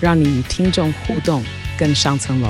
让你与听众互动更上层楼。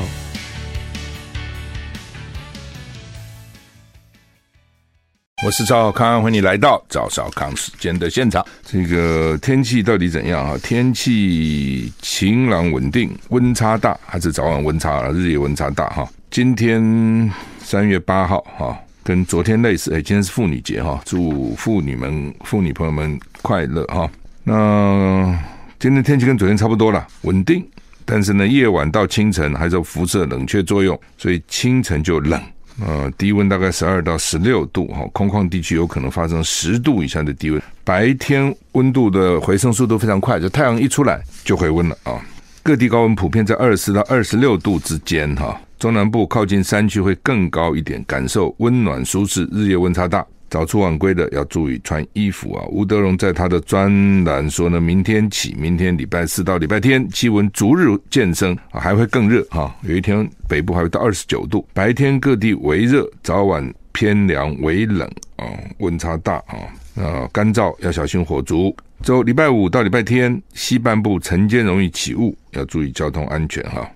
我是赵小康，欢迎你来到赵小康时间的现场。这个天气到底怎样啊？天气晴朗稳定，温差大还是早晚温差？日夜温差大哈？今天三月八号哈，跟昨天类似。哎，今天是妇女节哈，祝妇女们、妇女朋友们快乐哈。那今天天气跟昨天差不多了，稳定。但是呢，夜晚到清晨还是有辐射冷却作用，所以清晨就冷。呃，低温大概十二到十六度哈，空旷地区有可能发生十度以下的低温。白天温度的回升速度非常快，就太阳一出来就回温了啊。各地高温普遍在二十四到二十六度之间哈。中南部靠近山区会更高一点，感受温暖舒适，日夜温差大。早出晚归的要注意穿衣服啊。吴德荣在他的专栏说呢，明天起，明天礼拜四到礼拜天，气温逐日渐升，还会更热哈。有一天北部还会到二十九度，白天各地微热，早晚偏凉微冷啊，温差大啊。啊，干燥要小心火烛。周礼拜五到礼拜天，西半部晨间容易起雾，要注意交通安全哈。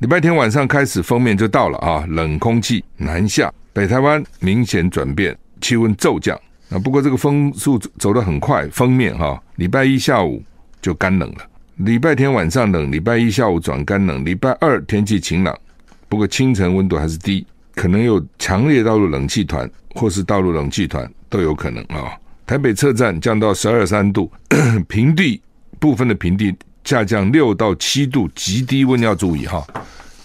礼拜天晚上开始，封面就到了啊，冷空气南下，北台湾明显转变，气温骤降啊。不过这个风速走得很快，封面哈，礼拜一下午就干冷了。礼拜天晚上冷，礼拜一下午转干冷，礼拜二天气晴朗，不过清晨温度还是低，可能有强烈道路冷气团或是道路冷气团都有可能啊。台北车站降到十二三度，平地部分的平地。下降六到七度，极低温要注意哈。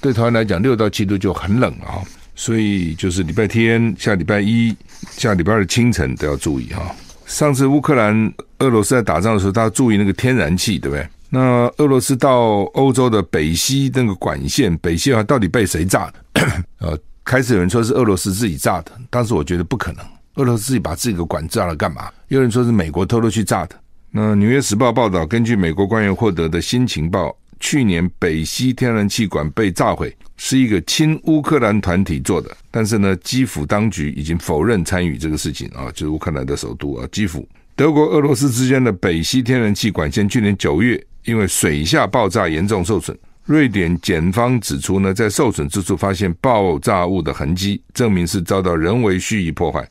对台湾来讲，六到七度就很冷了哈，所以就是礼拜天、下礼拜一、下礼拜二清晨都要注意哈。上次乌克兰、俄罗斯在打仗的时候，大家注意那个天然气，对不对？那俄罗斯到欧洲的北溪那个管线，北溪啊，到底被谁炸的？呃，开始有人说是俄罗斯自己炸的，当时我觉得不可能，俄罗斯自己把自己的管炸了干嘛？有人说是美国偷偷去炸的。那《纽约时报》报道，根据美国官员获得的新情报，去年北溪天然气管被炸毁，是一个亲乌克兰团体做的。但是呢，基辅当局已经否认参与这个事情啊，就是乌克兰的首都啊，基辅。德国、俄罗斯之间的北溪天然气管线去年九月因为水下爆炸严重受损，瑞典检方指出呢，在受损之处发现爆炸物的痕迹，证明是遭到人为蓄意破坏。《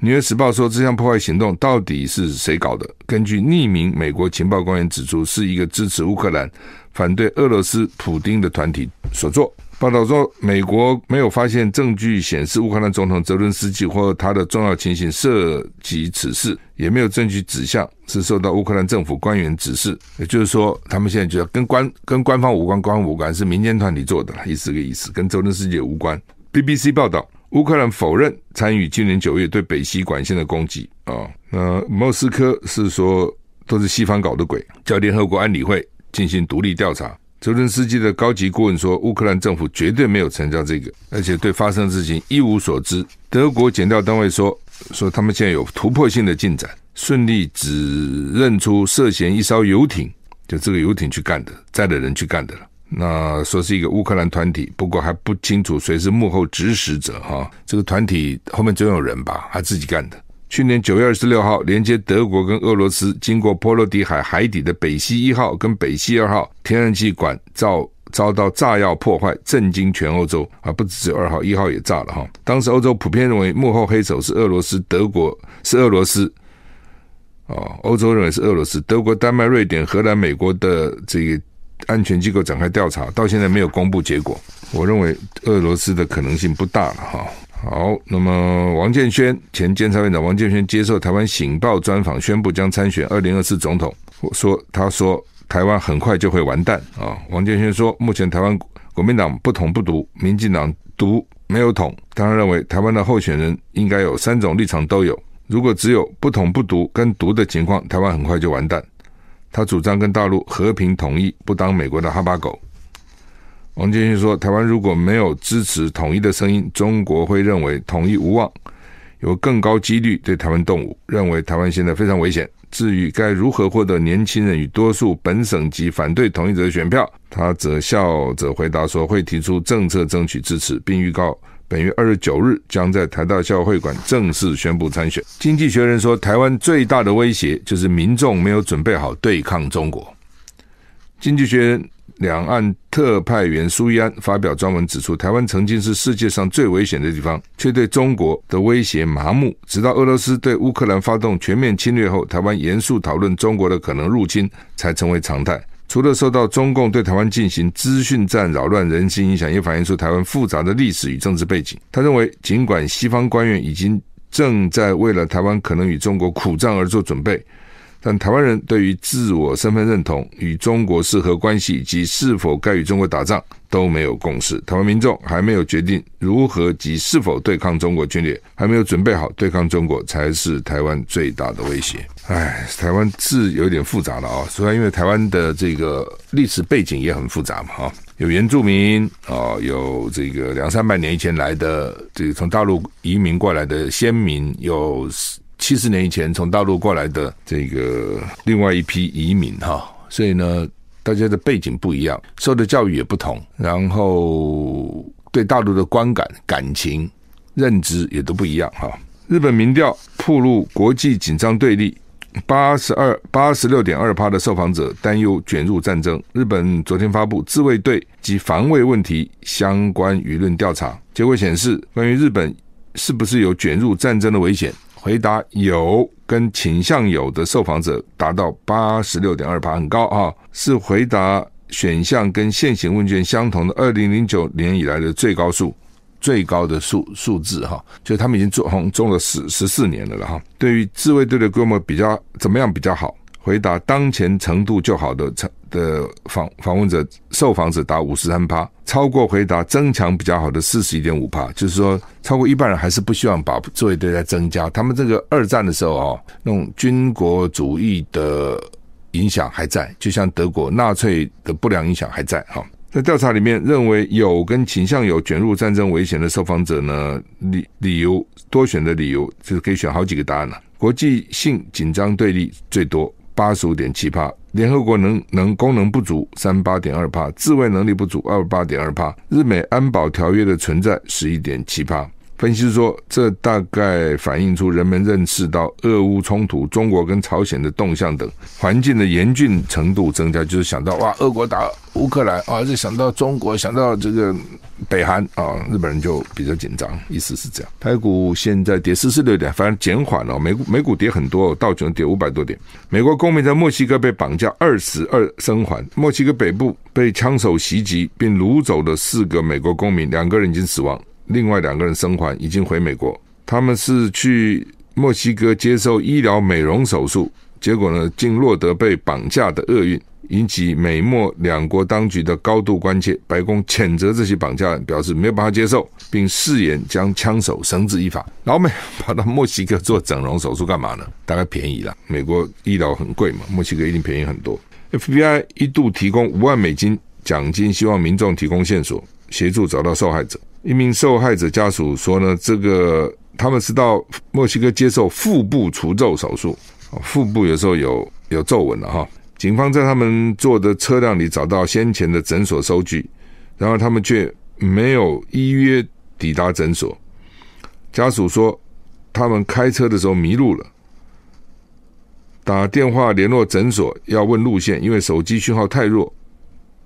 纽约时报》说，这项破坏行动到底是谁搞的？根据匿名美国情报官员指出，是一个支持乌克兰、反对俄罗斯普丁的团体所做。报道说，美国没有发现证据显示乌克兰总统泽伦斯基或他的重要亲信涉及此事，也没有证据指向是受到乌克兰政府官员指示。也就是说，他们现在觉得跟官跟官方无关，官方无关是民间团体做的，意思个意思，跟泽伦斯基无关。BBC 报道。乌克兰否认参与今年九月对北溪管线的攻击啊，那莫斯科是说都是西方搞的鬼，叫联合国安理会进行独立调查。泽伦斯基的高级顾问说，乌克兰政府绝对没有参加这个，而且对发生的事情一无所知。德国检调单位说，说他们现在有突破性的进展，顺利指认出涉嫌一艘游艇，就这个游艇去干的，载的人去干的了。那说是一个乌克兰团体，不过还不清楚谁是幕后指使者哈。这个团体后面总有人吧？他自己干的。去年九月二十六号，连接德国跟俄罗斯经过波罗的海海底的北溪一号跟北溪二号天然气管遭遭到炸药破坏，震惊全欧洲啊！不只是二号，一号也炸了哈。当时欧洲普遍认为幕后黑手是俄罗斯，德国是俄罗斯。哦，欧洲认为是俄罗斯，德国、丹麦、瑞典、荷兰、美国的这个。安全机构展开调查，到现在没有公布结果。我认为俄罗斯的可能性不大了哈。好，那么王建煊前监察院长王建煊接受台湾《醒报》专访，宣布将参选二零二四总统。说，他说台湾很快就会完蛋啊。王建煊说，目前台湾国民党不统不独，民进党独没有统。当然认为台湾的候选人应该有三种立场都有。如果只有不统不独跟独的情况，台湾很快就完蛋。他主张跟大陆和平统一，不当美国的哈巴狗。王建煊说，台湾如果没有支持统一的声音，中国会认为统一无望，有更高几率对台湾动武，认为台湾现在非常危险。至于该如何获得年轻人与多数本省籍反对统一者的选票，他则笑着回答说，会提出政策争取支持，并预告。本月二十九日将在台大校会馆正式宣布参选。经济学人说，台湾最大的威胁就是民众没有准备好对抗中国。经济学人两岸特派员苏伊安发表专文指出，台湾曾经是世界上最危险的地方，却对中国的威胁麻木。直到俄罗斯对乌克兰发动全面侵略后，台湾严肃讨论中国的可能入侵，才成为常态。除了受到中共对台湾进行资讯战扰乱人心影响，也反映出台湾复杂的历史与政治背景。他认为，尽管西方官员已经正在为了台湾可能与中国苦战而做准备。但台湾人对于自我身份认同、与中国是何关系以及是否该与中国打仗都没有共识。台湾民众还没有决定如何及是否对抗中国军略，还没有准备好对抗中国，才是台湾最大的威胁。唉，台湾是有点复杂了啊，虽然因为台湾的这个历史背景也很复杂嘛，哈，有原住民啊，有这个两三百年以前来的这个从大陆移民过来的先民，有。七十年以前从大陆过来的这个另外一批移民哈，所以呢，大家的背景不一样，受的教育也不同，然后对大陆的观感、感情、认知也都不一样哈。日本民调曝露国际紧张对立，八十二八十六点二趴的受访者担忧卷入战争。日本昨天发布自卫队及防卫问题相关舆论调查结果显示，关于日本是不是有卷入战争的危险？回答有跟倾向有的受访者达到八十六点二趴，很高啊，是回答选项跟现行问卷相同的二零零九年以来的最高数，最高的数数字哈，就他们已经做红中了十十四年了了哈。对于自卫队的规模比较怎么样比较好？回答当前程度就好的成的访访问者受访者达五十三趴，超过回答增强比较好的四十一点五趴，就是说超过一半人还是不希望把座位队再增加。他们这个二战的时候啊，那种军国主义的影响还在，就像德国纳粹的不良影响还在哈。在调查里面，认为有跟倾向有卷入战争危险的受访者呢，理理由多选的理由就是可以选好几个答案了。国际性紧张对立最多。八十五点七趴，联合国能能功能不足三八点二帕，自卫能力不足二八点二帕，日美安保条约的存在十一点七帕。分析说，这大概反映出人们认识到俄乌冲突、中国跟朝鲜的动向等环境的严峻程度增加，就是想到哇，俄国打乌克兰啊，就想到中国，想到这个北韩啊，日本人就比较紧张，意思是这样。台股现在跌四十六点，反正减缓了，美股美股跌很多，道琼跌五百多点。美国公民在墨西哥被绑架二死二生还，墨西哥北部被枪手袭击并掳走了四个美国公民，两个人已经死亡。另外两个人生还，已经回美国。他们是去墨西哥接受医疗美容手术，结果呢，竟落得被绑架的厄运，引起美墨两国当局的高度关切。白宫谴责这些绑架案，表示没有办法接受，并誓言将枪手绳之以法。老美跑到墨西哥做整容手术干嘛呢？大概便宜了。美国医疗很贵嘛，墨西哥一定便宜很多。FBI 一度提供五万美金奖金，希望民众提供线索，协助找到受害者。一名受害者家属说呢，这个他们是到墨西哥接受腹部除皱手术，腹部有时候有有皱纹了哈。警方在他们坐的车辆里找到先前的诊所收据，然后他们却没有依约抵达诊所。家属说，他们开车的时候迷路了，打电话联络诊所要问路线，因为手机讯号太弱，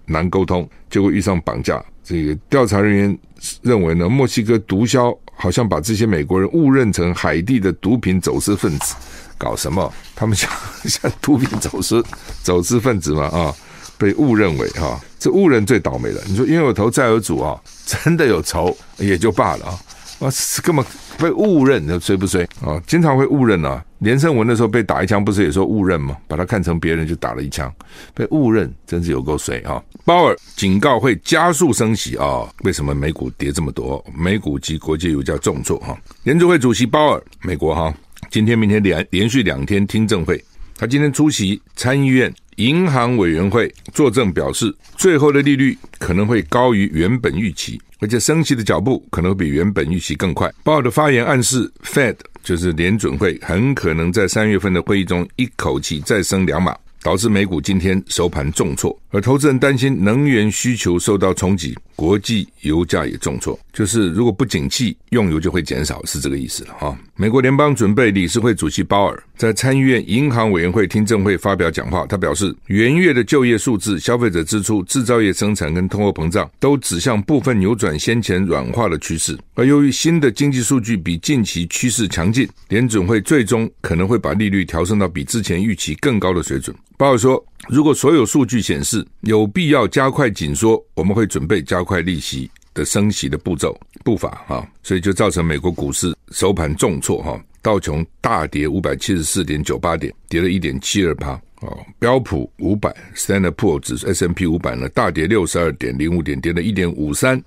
难沟通，结果遇上绑架。这个调查人员认为呢，墨西哥毒枭好像把这些美国人误认成海地的毒品走私分子，搞什么？他们像 像毒品走私走私分子嘛啊，被误认为哈，这误认最倒霉了。你说冤有头债有主啊，真的有仇也就罢了啊。啊，根本被误认，那衰不衰啊？经常会误认啊。连胜文的时候被打一枪，不是也说误认吗？把他看成别人就打了一枪，被误认，真是有够衰啊！鲍尔警告会加速升息啊？为什么美股跌这么多？美股及国际油价重挫哈？联储会主席鲍尔，美国哈，今天明天连连续两天听证会，他今天出席参议院银行委员会作证表示，最后的利率可能会高于原本预期，而且升息的脚步可能会比原本预期更快。鲍尔的发言暗示，Fed 就是联准会很可能在三月份的会议中一口气再升两码。导致美股今天收盘重挫，而投资人担心能源需求受到冲击，国际油价也重挫。就是如果不景气，用油就会减少，是这个意思了哈。美国联邦准备理事会主席鲍尔在参议院银行委员会听证会发表讲话，他表示，元月的就业数字、消费者支出、制造业生产跟通货膨胀都指向部分扭转先前软化的趋势。而由于新的经济数据比近期趋势强劲，联准会最终可能会把利率调升到比之前预期更高的水准。鲍尔说：“如果所有数据显示有必要加快紧缩，我们会准备加快利息的升息的步骤步伐哈，所以就造成美国股市收盘重挫哈，道琼大跌五百七十四点九八点，跌了一点七二趴哦，标普五百 Standard Poor 指数 S&P 五百呢大跌六十二点零五点，跌了一点五三，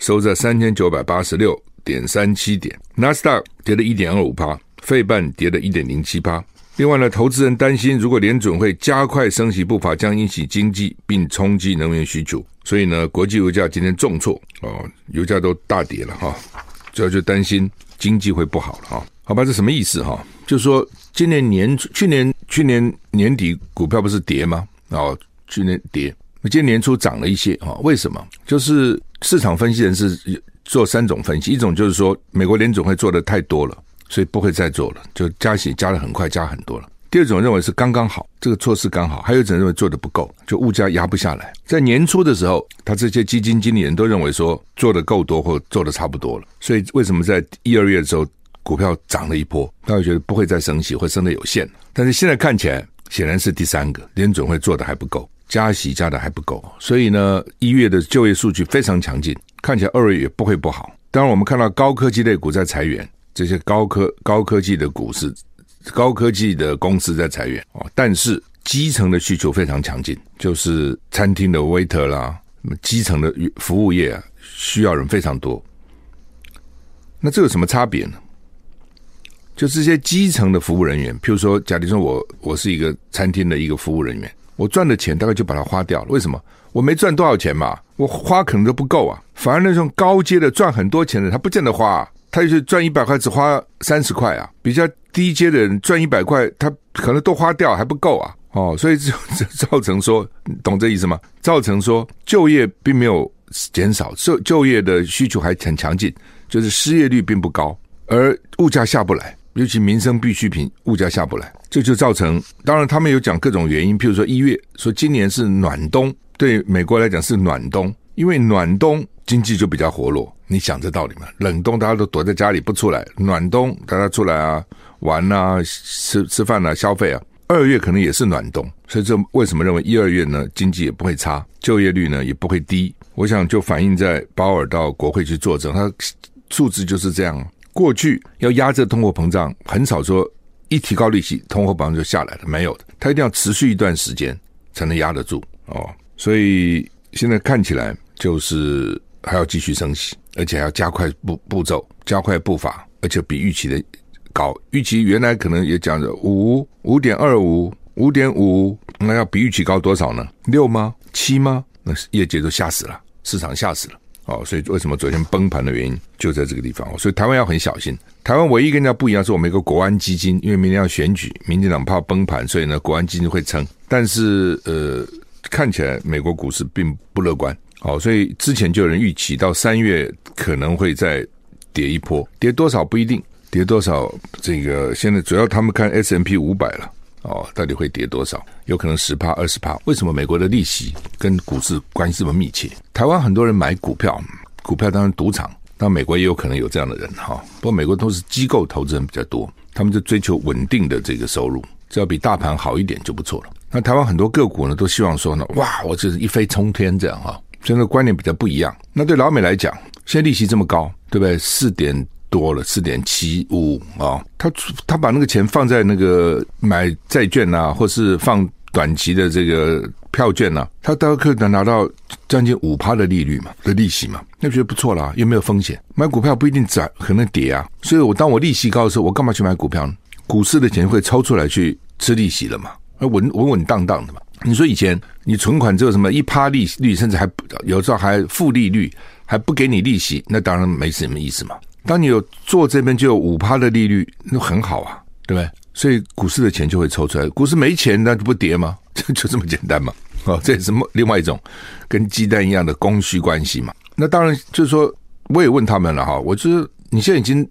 收在三千九百八十六点三七点，纳斯达克跌了一点二五趴，费半跌了一点零七趴。”另外呢，投资人担心，如果联准会加快升息步伐，将引起经济并冲击能源需求，所以呢，国际油价今天重挫哦，油价都大跌了哈，主要就担心经济会不好了哈。好吧，这什么意思哈？就是说，今年年初、去年去年年底股票不是跌吗？哦，去年跌，今年年初涨了一些哈。为什么？就是市场分析人士做三种分析，一种就是说，美国联准会做的太多了。所以不会再做了，就加息加得很快，加很多了。第二种认为是刚刚好，这个措施刚好；还有一种认为做得不够，就物价压不下来。在年初的时候，他这些基金经理人都认为说做得够多或做得差不多了。所以为什么在一二月的时候股票涨了一波？大家觉得不会再升息，会升得有限。但是现在看起来显然是第三个，联准会做得还不够，加息加得还不够。所以呢，一月的就业数据非常强劲，看起来二月也不会不好。当然，我们看到高科技类股在裁员。这些高科高科技的股市、高科技的公司在裁员哦，但是基层的需求非常强劲，就是餐厅的 waiter 啦，那么基层的服务业，需要人非常多。那这有什么差别呢？就是这些基层的服务人员，譬如说，假如说我我是一个餐厅的一个服务人员，我赚的钱大概就把它花掉了。为什么？我没赚多少钱嘛，我花可能都不够啊。反而那种高阶的赚很多钱的，他不见得花。他就是赚一百块，只花三十块啊！比较低阶的人赚一百块，他可能都花掉还不够啊！哦，所以就 造成说，懂这意思吗？造成说就业并没有减少，就就业的需求还很强劲，就是失业率并不高，而物价下不来，尤其民生必需品物价下不来，这就造成。当然，他们有讲各种原因，譬如说一月说今年是暖冬，对美国来讲是暖冬，因为暖冬。经济就比较活络，你想这道理吗？冷冬大家都躲在家里不出来，暖冬大家出来啊玩啊吃吃饭啊消费啊。二月可能也是暖冬，所以这为什么认为一二月呢经济也不会差，就业率呢也不会低？我想就反映在鲍尔到国会去作证，他数字就是这样。过去要压制通货膨胀，很少说一提高利息，通货膨胀就下来了，没有的，他一定要持续一段时间才能压得住哦。所以现在看起来就是。还要继续升息，而且还要加快步步骤，加快步伐，而且比预期的高。预期原来可能也讲着五五点二五、五点五，那要比预期高多少呢？六吗？七吗？那业界都吓死了，市场吓死了。哦，所以为什么昨天崩盘的原因就在这个地方。所以台湾要很小心。台湾唯一跟人家不一样是我们一个国安基金，因为明天要选举，民进党怕崩盘，所以呢，国安基金会撑。但是呃，看起来美国股市并不乐观。好，所以之前就有人预期到三月可能会再跌一波，跌多少不一定，跌多少这个现在主要他们看 S M P 五百了，哦，到底会跌多少？有可能十趴、二十趴。为什么美国的利息跟股市关系这么密切？台湾很多人买股票，股票当然赌场，那美国也有可能有这样的人哈。不过美国都是机构投资人比较多，他们就追求稳定的这个收入，只要比大盘好一点就不错了。那台湾很多个股呢，都希望说呢，哇，我就是一飞冲天这样哈。以那个观念比较不一样。那对老美来讲，现在利息这么高，对不对？四点多了，四点七五啊。他他把那个钱放在那个买债券啊，或是放短期的这个票券啊，他大概可能拿到将近五趴的利率嘛，的利息嘛，那觉得不错啦，又没有风险。买股票不一定涨，可能跌啊。所以我当我利息高的时候，我干嘛去买股票呢？股市的钱会抽出来去吃利息了嘛，稳稳稳当当的嘛。你说以前你存款只有什么一趴利率，甚至还有时候还负利率，还不给你利息，那当然没什么意思嘛。当你有做这边就有五趴的利率，那很好啊，对不对？所以股市的钱就会抽出来，股市没钱那就不跌吗？就 就这么简单嘛。哦，这也是另外一种跟鸡蛋一样的供需关系嘛。那当然就是说，我也问他们了哈，我就是你现在已经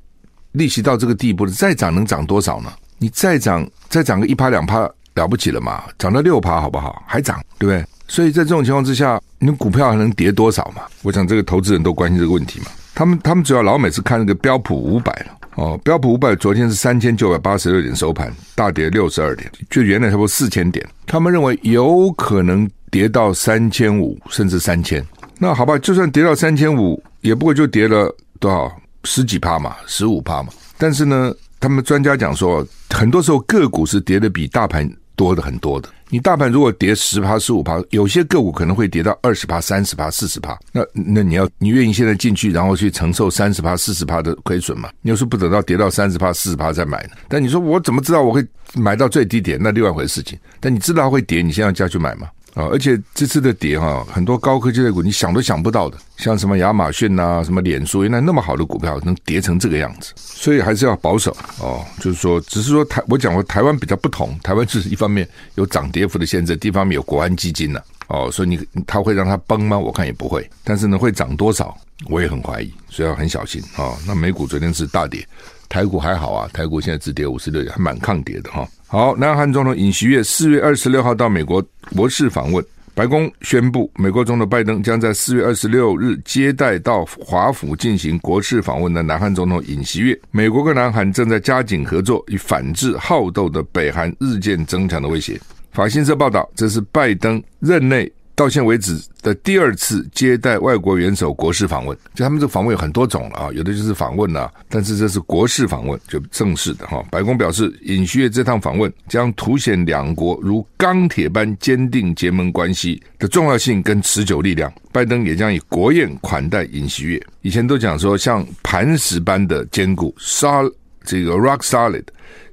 利息到这个地步了，再涨能涨多少呢？你再涨再涨个一趴两趴了不起了嘛？涨到六趴好不好？还涨，对不对？所以在这种情况之下，你股票还能跌多少嘛？我想这个投资人都关心这个问题嘛。他们他们主要老美是看那个标普五百了哦，标普五百昨天是三千九百八十六点收盘，大跌六十二点，就原来差不多四千点。他们认为有可能跌到三千五甚至三千。那好吧，就算跌到三千五，也不过就跌了多少十几趴嘛，十五趴嘛。但是呢，他们专家讲说，很多时候个股是跌的比大盘多的很多的。你大盘如果跌十趴、十五趴，有些个股可能会跌到二十趴、三十趴、四十趴。那那你要你愿意现在进去，然后去承受三十趴、四十趴的亏损吗？你要是不等到跌到三十趴、四十趴再买呢？但你说我怎么知道我会买到最低点？那另外一回事情。但你知道它会跌，你现在要去买吗？啊！而且这次的跌哈，很多高科技的股你想都想不到的，像什么亚马逊呐、什么脸书，原来那么好的股票能跌成这个样子，所以还是要保守哦。就是说，只是说台我讲过台湾比较不同，台湾就是一方面有涨跌幅的限制，地方面有国安基金呐、啊，哦，所以你它会让它崩吗？我看也不会，但是呢，会涨多少我也很怀疑，所以要很小心啊、哦。那美股昨天是大跌，台股还好啊，台股现在只跌五十六点，还蛮抗跌的哈。好，南韩总统尹锡悦四月二十六号到美国国事访问。白宫宣布，美国总统拜登将在四月二十六日接待到华府进行国事访问的南韩总统尹锡悦。美国跟南韩正在加紧合作，以反制好斗的北韩日渐增强的威胁。法新社报道，这是拜登任内。到现为止的第二次接待外国元首国事访问，就他们这访问有很多种了啊，有的就是访问啊，但是这是国事访问，就正式的哈。白宫表示，尹锡悦这趟访问将凸显两国如钢铁般坚定结盟关系的重要性跟持久力量。拜登也将以国宴款待尹锡悦。以前都讲说像磐石般的坚固，sol 这个 rock solid，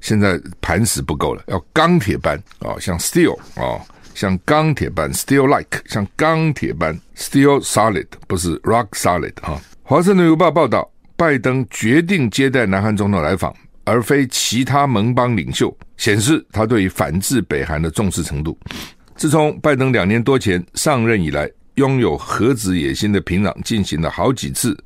现在磐石不够了，要钢铁般啊，像 steel 啊。像钢铁般，steel like，像钢铁般，steel solid，不是 rock solid 啊。华盛顿邮报报道，拜登决定接待南韩总统来访，而非其他盟邦领袖，显示他对于反制北韩的重视程度。自从拜登两年多前上任以来，拥有核子野心的平壤进行了好几次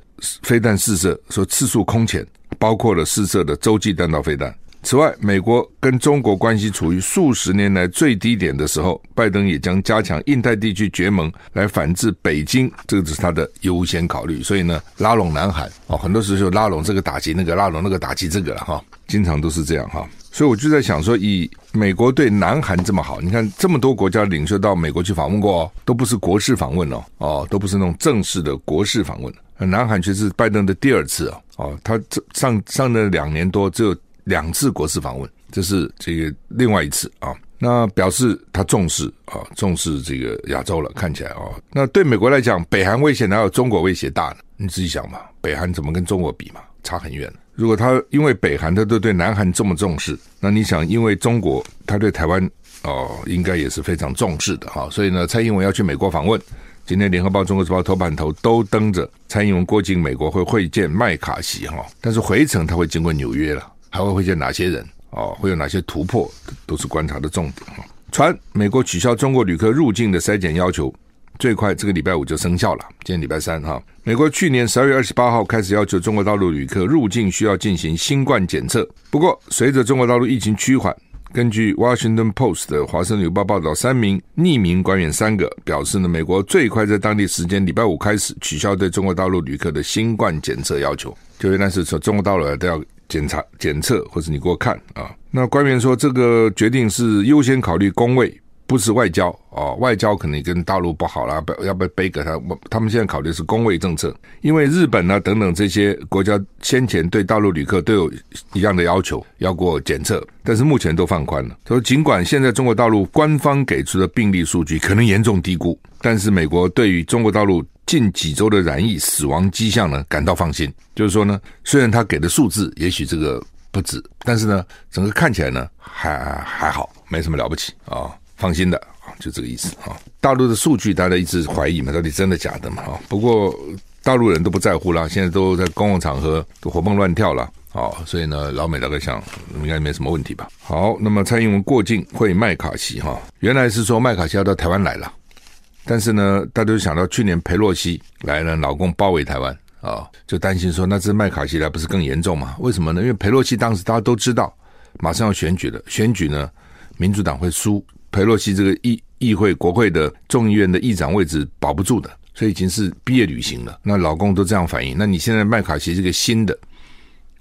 飞弹试射，说次数空前，包括了试射的洲际弹道飞弹。此外，美国跟中国关系处于数十年来最低点的时候，拜登也将加强印太地区结盟来反制北京，这个只是他的优先考虑。所以呢，拉拢南韩哦，很多时候拉拢这个打击那个，拉拢那个打击这个了哈，经常都是这样哈。所以我就在想说，以美国对南韩这么好，你看这么多国家领袖到美国去访问过哦，都不是国事访问哦，哦，都不是那种正式的国事访问。南韩却是拜登的第二次啊，哦，他这上上了两年多只有。两次国事访问，这是这个另外一次啊。那表示他重视啊，重视这个亚洲了。看起来啊，那对美国来讲，北韩威胁哪有中国威胁大呢？你自己想嘛，北韩怎么跟中国比嘛？差很远。如果他因为北韩他都对南韩这么重视，那你想，因为中国他对台湾哦，应该也是非常重视的哈。所以呢，蔡英文要去美国访问，今天联合报、中国时报头版头都登着蔡英文过境美国会会见麦卡锡哈，但是回程他会经过纽约了。还会会见哪些人？哦，会有哪些突破？都是观察的重点。传美国取消中国旅客入境的筛检要求，最快这个礼拜五就生效了。今天礼拜三哈，美国去年十二月二十八号开始要求中国大陆旅客入境需要进行新冠检测。不过，随着中国大陆疫情趋缓，根据 Washington Post 的华盛顿邮报报道，三名匿名官员三个表示呢，美国最快在当地时间礼拜五开始取消对中国大陆旅客的新冠检测要求。就原来是从中国大陆都要。检查、检测，或者你给我看啊？那官员说，这个决定是优先考虑工位，不是外交啊。外交可能跟大陆不好了，要不要背给他？他们现在考虑是公卫政策，因为日本呢等等这些国家先前对大陆旅客都有一样的要求，要过检测，但是目前都放宽了。他说，尽管现在中国大陆官方给出的病例数据可能严重低估，但是美国对于中国大陆。近几周的染疫死亡迹象呢，感到放心。就是说呢，虽然他给的数字也许这个不止，但是呢，整个看起来呢还还好，没什么了不起啊。放心的啊，就这个意思啊。大陆的数据大家一直怀疑嘛，到底真的假的嘛？啊，不过大陆人都不在乎了，现在都在公共场合都活蹦乱跳了。好，所以呢，老美大概想应该没什么问题吧。好，那么蔡英文过境会麦卡锡哈，原来是说麦卡锡要到台湾来了，但是呢，大家都想到去年裴洛西来了，老共包围台湾啊，就担心说那这麦卡锡来不是更严重吗？为什么呢？因为裴洛西当时大家都知道马上要选举了，选举呢，民主党会输，裴洛西这个议议会国会的众议院的议长位置保不住的，所以已经是毕业旅行了。那老公都这样反应，那你现在麦卡锡这个新的。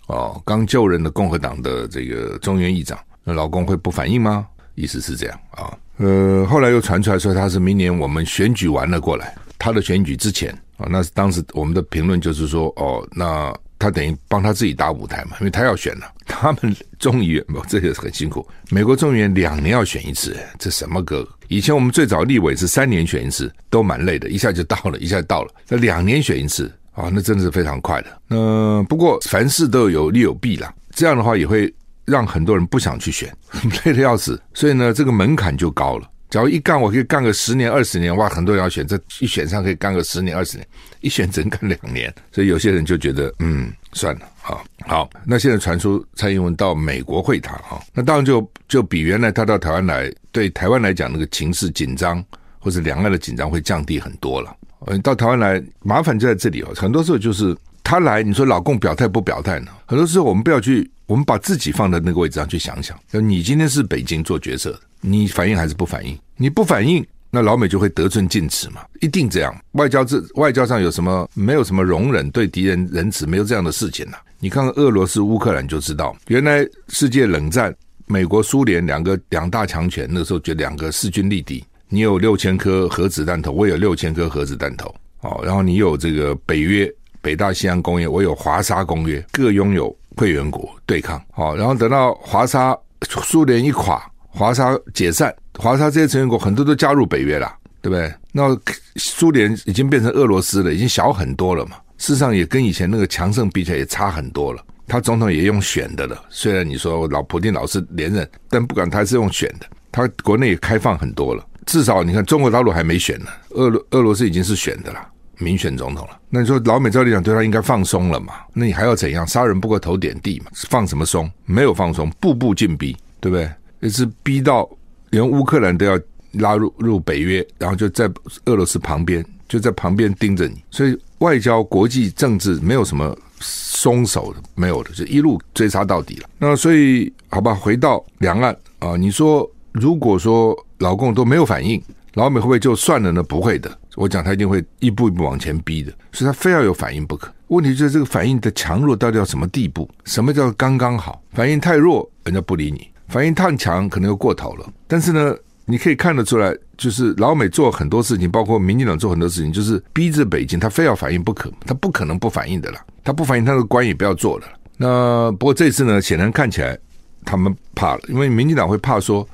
哦，刚就任的共和党的这个众议院议长，那老公会不反应吗？意思是这样啊。呃，后来又传出来说他是明年我们选举完了过来，他的选举之前啊，那当时我们的评论就是说，哦，那他等于帮他自己搭舞台嘛，因为他要选了。他们众议院不，这个是很辛苦。美国众议院两年要选一次，这什么歌？以前我们最早立委是三年选一次，都蛮累的，一下就到了，一下到了。那两年选一次。啊、那真的是非常快的。那、不过凡事都有利有弊啦。这样的话也会让很多人不想去选，累得要死。所以呢，这个门槛就高了。假如一干，我可以干个十年、二十年，哇，很多人要选，这一选上可以干个十年、二十年，一选只能干两年。所以有些人就觉得，嗯，算了，好，好。那现在传出蔡英文到美国会谈，哈，那当然就就比原来他到台湾来，对台湾来讲那个情势紧张或者两岸的紧张会降低很多了。嗯，到台湾来，麻烦就在这里哦。很多时候就是他来，你说老共表态不表态呢？很多时候我们不要去，我们把自己放在那个位置上去想想。就你今天是北京做决策的，你反应还是不反应？你不反应，那老美就会得寸进尺嘛，一定这样。外交这外交上有什么？没有什么容忍对敌人仁慈，没有这样的事情呐、你看看俄罗斯、乌克兰就知道，原来世界冷战，美国、苏联两个两大强权，那时候就两个势均力敌。你有六千颗核子弹头，我有六千颗核子弹头，哦，然后你有这个北约、北大西洋公约，我有华沙公约，各拥有会员国对抗，哦，然后等到华沙苏联一垮，华沙解散，华沙这些成员国很多都加入北约了，对不对？那苏联已经变成俄罗斯了，已经小很多了嘛，事实上也跟以前那个强盛比起来也差很多了。他总统也用选的了，虽然你说老普京老是连任，但不管他是用选的，他国内也开放很多了。至少你看，中国大陆还没选呢，俄罗俄罗斯已经是选的了，民选总统了。那你说老美照理讲对他应该放松了嘛？那你还要怎样？杀人不过头点地嘛？放什么松？没有放松，步步进逼，对不对？也是逼到连乌克兰都要拉入入北约，然后就在俄罗斯旁边，就在旁边盯着你。所以外交、国际政治没有什么松手的，没有的，就一路追杀到底了。那所以好吧，回到两岸啊，你说如果说。老共都没有反应，老美会不会就算了呢？不会的，我讲他一定会一步一步往前逼的，所以他非要有反应不可。问题就是这个反应的强弱到底要什么地步？什么叫刚刚好？反应太弱，人家不理你；反应太强，可能又过头了。但是呢，你可以看得出来，就是老美做很多事情，包括民进党做很多事情，就是逼着北京，他非要反应不可，他不可能不反应的啦。他不反应，他的官也不要做了。那不过这次呢，显然看起来他们怕了，因为民进党会怕说。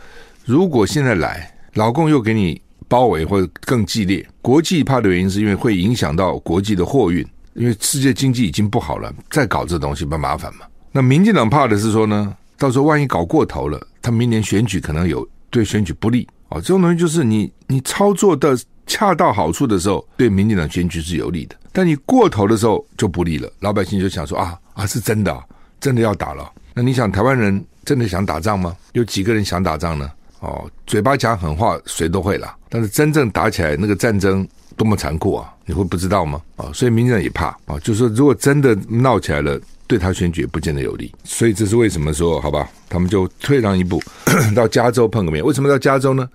如果现在来，老共又给你包围或者更激烈，国际怕的原因是因为会影响到国际的货运，因为世界经济已经不好了，再搞这东西不麻烦嘛？那民进党怕的是说呢，到时候万一搞过头了，他明年选举可能有对选举不利哦。这种东西就是你你操作的恰到好处的时候，对民进党选举是有利的，但你过头的时候就不利了。老百姓就想说啊啊，是真的，真的要打了。那你想台湾人真的想打仗吗？有几个人想打仗呢？哦，嘴巴讲狠话谁都会啦，但是真正打起来那个战争多么残酷啊！你会不知道吗？啊、所以民进党也怕啊、就是说如果真的闹起来了，对他选举也不见得有利。所以这是为什么说好吧，他们就退让一步，到加州碰个面。为什么到加州呢？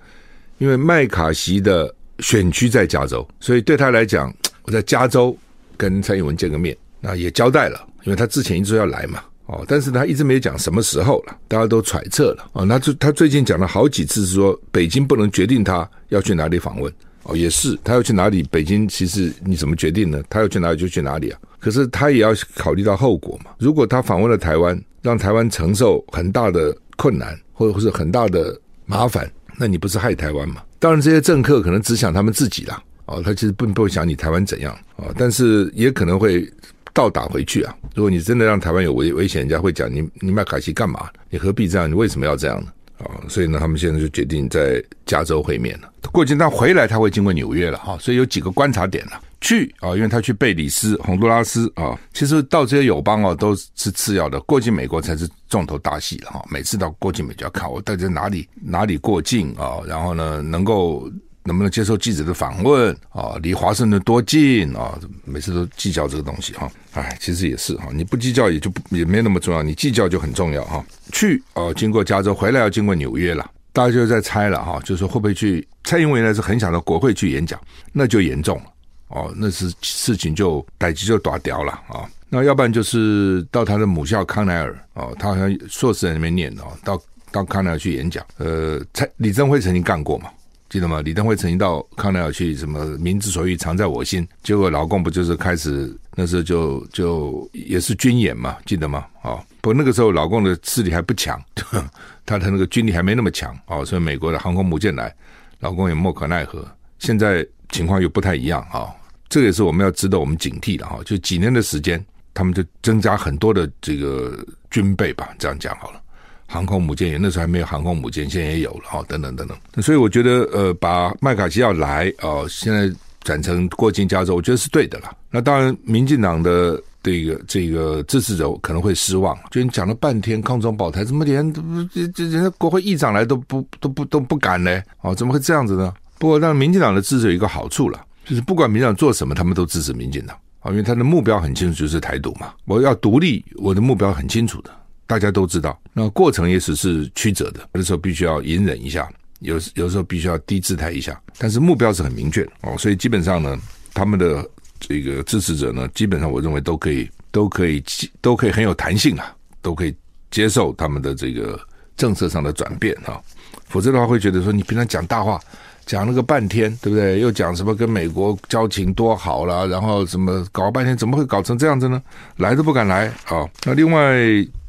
因为麦卡锡的选区在加州，所以对他来讲，我在加州跟蔡英文见个面，那也交代了，因为他之前一直要来嘛。哦，但是他一直没讲什么时候了，大家都揣测了。哦，那就他最近讲了好几次，是说北京不能决定他要去哪里访问。哦，也是，他要去哪里，北京其实你怎么决定呢？他要去哪里就去哪里啊。可是他也要考虑到后果嘛。如果他访问了台湾，让台湾承受很大的困难，或者是很大的麻烦，那你不是害台湾吗？当然，这些政客可能只想他们自己啦。哦，他其实并不会想你台湾怎样。哦，但是也可能会。倒打回去啊！如果你真的让台湾有危危险，人家会讲你你麦卡锡干嘛？你何必这样？你为什么要这样呢？啊，所以呢，他们现在就决定在加州会面了。过境他回来他会经过纽约了哈，所以有几个观察点了。去啊，因为他去贝里斯、洪都拉斯啊，其实到这些友邦啊都是次要的，过境美国才是重头大戏了哈。每次到过境美就要看我到底在哪里哪里过境啊，然后呢，能够能不能接受记者的访问啊，离华盛顿多近啊，每次都计较这个东西哈。哎，其实也是哈，你不计较也就不也没那么重要，你计较就很重要哈。去哦，经过加州回来要经过纽约了，大家就在猜了哈，就是说会不会去？蔡英文呢是很想到国会去演讲，那就严重了。哦，那是事情就逮起就打掉了啊、哦！那要不然就是到他的母校康奈尔哦，他好像硕士在那边念的哦，到到康奈尔去演讲。呃，蔡李登辉曾经干过嘛，记得吗？李登辉曾经到康奈尔去，什么民之所欲藏在我心，结果老共不就是开始那时候就就也是军演嘛，记得吗？哦，不过那个时候老共的势力还不强，他的那个军力还没那么强哦，所以美国的航空母舰来，老共也莫可奈何。现在情况又不太一样啊。哦这也是我们要值得我们警惕的哈，就几年的时间，他们就增加很多的这个军备吧，这样讲好了。航空母舰也那时候还没有航空母舰，现在也有了哈，等等等等。所以我觉得呃，把麦卡锡要来哦，现在转成过境加州，我觉得是对的了。那当然，民进党的这个这个支持者可能会失望，就你讲了半天抗中保台，怎么连这这人家国会议长来都不都不都不敢呢？哦，怎么会这样子呢？不过，让民进党的支持有一个好处了。就是不管民进党做什么，他们都支持民进党啊，因为他的目标很清楚，就是台独嘛。我要独立，我的目标很清楚的，大家都知道。那过程也许是曲折的，有的时候必须要隐忍一下，有有时候必须要低姿态一下，但是目标是很明确的哦。所以基本上呢，他们的这个支持者呢，基本上我认为都可以，都可以，都可以很有弹性啊，都可以接受他们的这个政策上的转变啊。否则的话，会觉得说你平常讲大话。讲了个半天，对不对？又讲什么跟美国交情多好了，然后什么搞了半天，怎么会搞成这样子呢？来都不敢来啊、那另外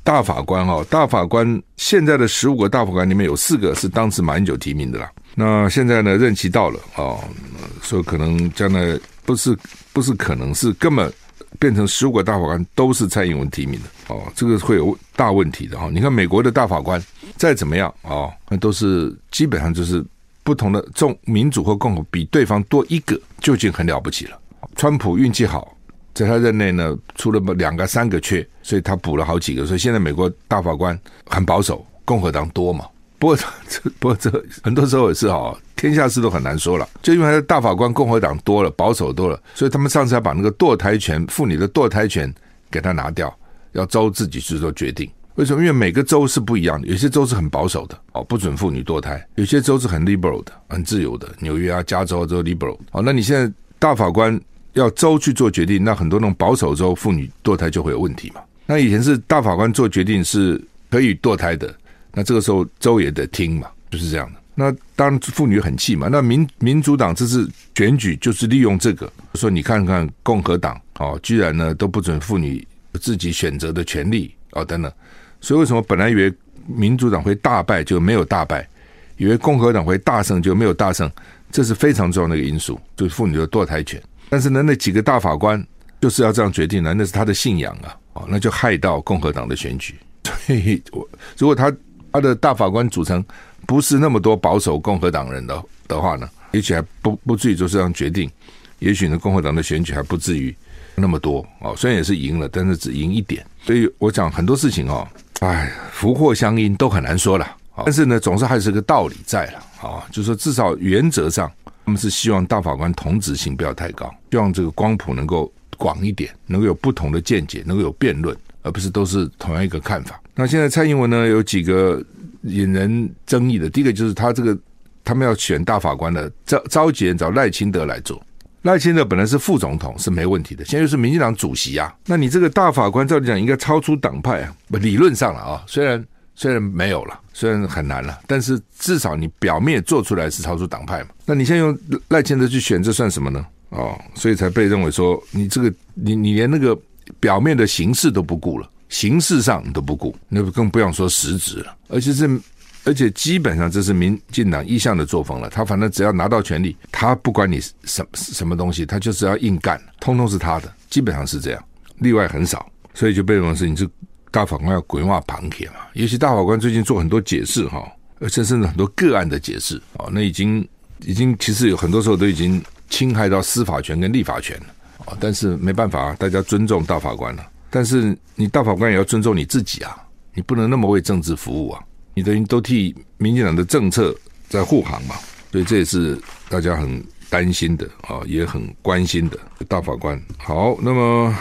大法官、哦，大法官现在的十五个大法官里面有四个是当时马英九提名的啦。那现在呢，任期到了、哦，所以可能将来不是不是可能是根本变成十五个大法官都是蔡英文提名的哦，这个会有大问题的哈、哦。你看美国的大法官再怎么样、哦，那都是基本上就是。不同的众民主或共和比对方多一个就已经很了不起了。川普运气好，在他任内呢出了两个三个缺，所以他补了好几个。所以现在美国大法官很保守，共和党多嘛。不过这 不过这很多时候也是哈，天下事都很难说了。就因为他的大法官共和党多了，保守多了，所以他们上次要把那个堕胎权妇女的堕胎权给他拿掉，要州自己去做决定。为什么？因为每个州是不一样的，有些州是很保守的，哦，不准妇女堕胎；有些州是很 liberal 的，很自由的。纽约啊、加州都 liberal。哦，那你现在大法官要州去做决定，那很多那种保守州妇女堕胎就会有问题嘛。那以前是大法官做决定是可以堕胎的，那这个时候州也得听嘛，就是这样的。那当然妇女很气嘛。那民民主党这次选举就是利用这个，说你看看共和党哦，居然呢都不准妇女自己选择的权利哦，等等。所以为什么本来以为民主党会大败就没有大败，以为共和党会大胜就没有大胜，这是非常重要的一个因素，就是妇女的堕胎权。但是呢，那几个大法官就是要这样决定的，那是他的信仰啊，哦，那就害到共和党的选举。所以，我如果他他的大法官组成不是那么多保守共和党人的的话呢，也许还不不至于就这样决定，也许呢，共和党的选举还不至于那么多哦，虽然也是赢了，但是只赢一点。所以我讲很多事情哦。哎，福祸相因都很难说了，但是呢，总是还是个道理在了啊，就是说至少原则上，他们是希望大法官同质性不要太高，希望这个光谱能够广一点，能够有不同的见解，能够有辩论，而不是都是同样一个看法。那现在蔡英文呢，有几个引人争议的，第一个就是他这个他们要选大法官的召召集人找赖清德来做。赖清德本来是副总统是没问题的，现在又是民进党主席啊，那你这个大法官照理讲应该超出党派啊，理论上了啊，虽然虽然没有了，虽然很难了，但是至少你表面做出来是超出党派嘛。那你现在用赖清德去选，这算什么呢？哦，所以才被认为说你这个你你连那个表面的形式都不顾了，形式上你都不顾，那更不用说实质了，而且是。而且基本上这是民进党一向的作风了，他反正只要拿到权力，他不管你什什么东西，他就是要硬干，通通是他的，基本上是这样，例外很少，所以就被认为是你是大法官要滚话旁铁嘛。尤其大法官最近做很多解释哈，而且甚至很多个案的解释啊，那已经已经其实有很多时候都已经侵害到司法权跟立法权了啊。但是没办法，大家尊重大法官了。但是你大法官也要尊重你自己啊，你不能那么为政治服务啊。你等于都替民进党的政策在护航嘛，所以这也是大家很担心的啊，也很关心的大法官。好，那么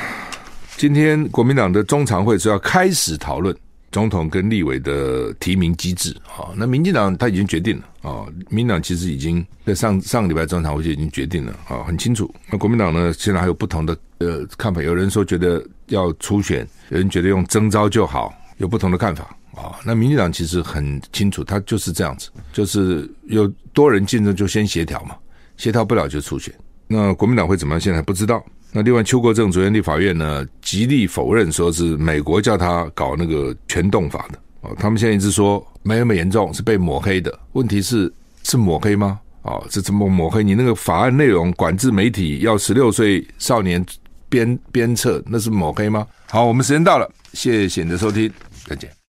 今天国民党的中常会是要开始讨论。总统跟立委的提名机制，好，那民进党他已经决定了啊，民进党其实已经在上上个礼拜中常会就已经决定了啊，很清楚。那国民党呢，现在还有不同的呃看法，有人说觉得要初选，有人觉得用征召就好，有不同的看法啊。那民进党其实很清楚，他就是这样子，就是有多人竞争就先协调嘛，协调不了就初选。那国民党会怎么样？现在还不知道。那另外，邱国正昨天立法院呢，极力否认，说是美国叫他搞那个全动法的哦。他们现在一直说没那么严重，是被抹黑的。问题是是抹黑吗？哦，是怎么抹黑？你那个法案内容管制媒体要十六岁少年编编策，那是抹黑吗？好，我们时间到了，谢谢你的收听，再见。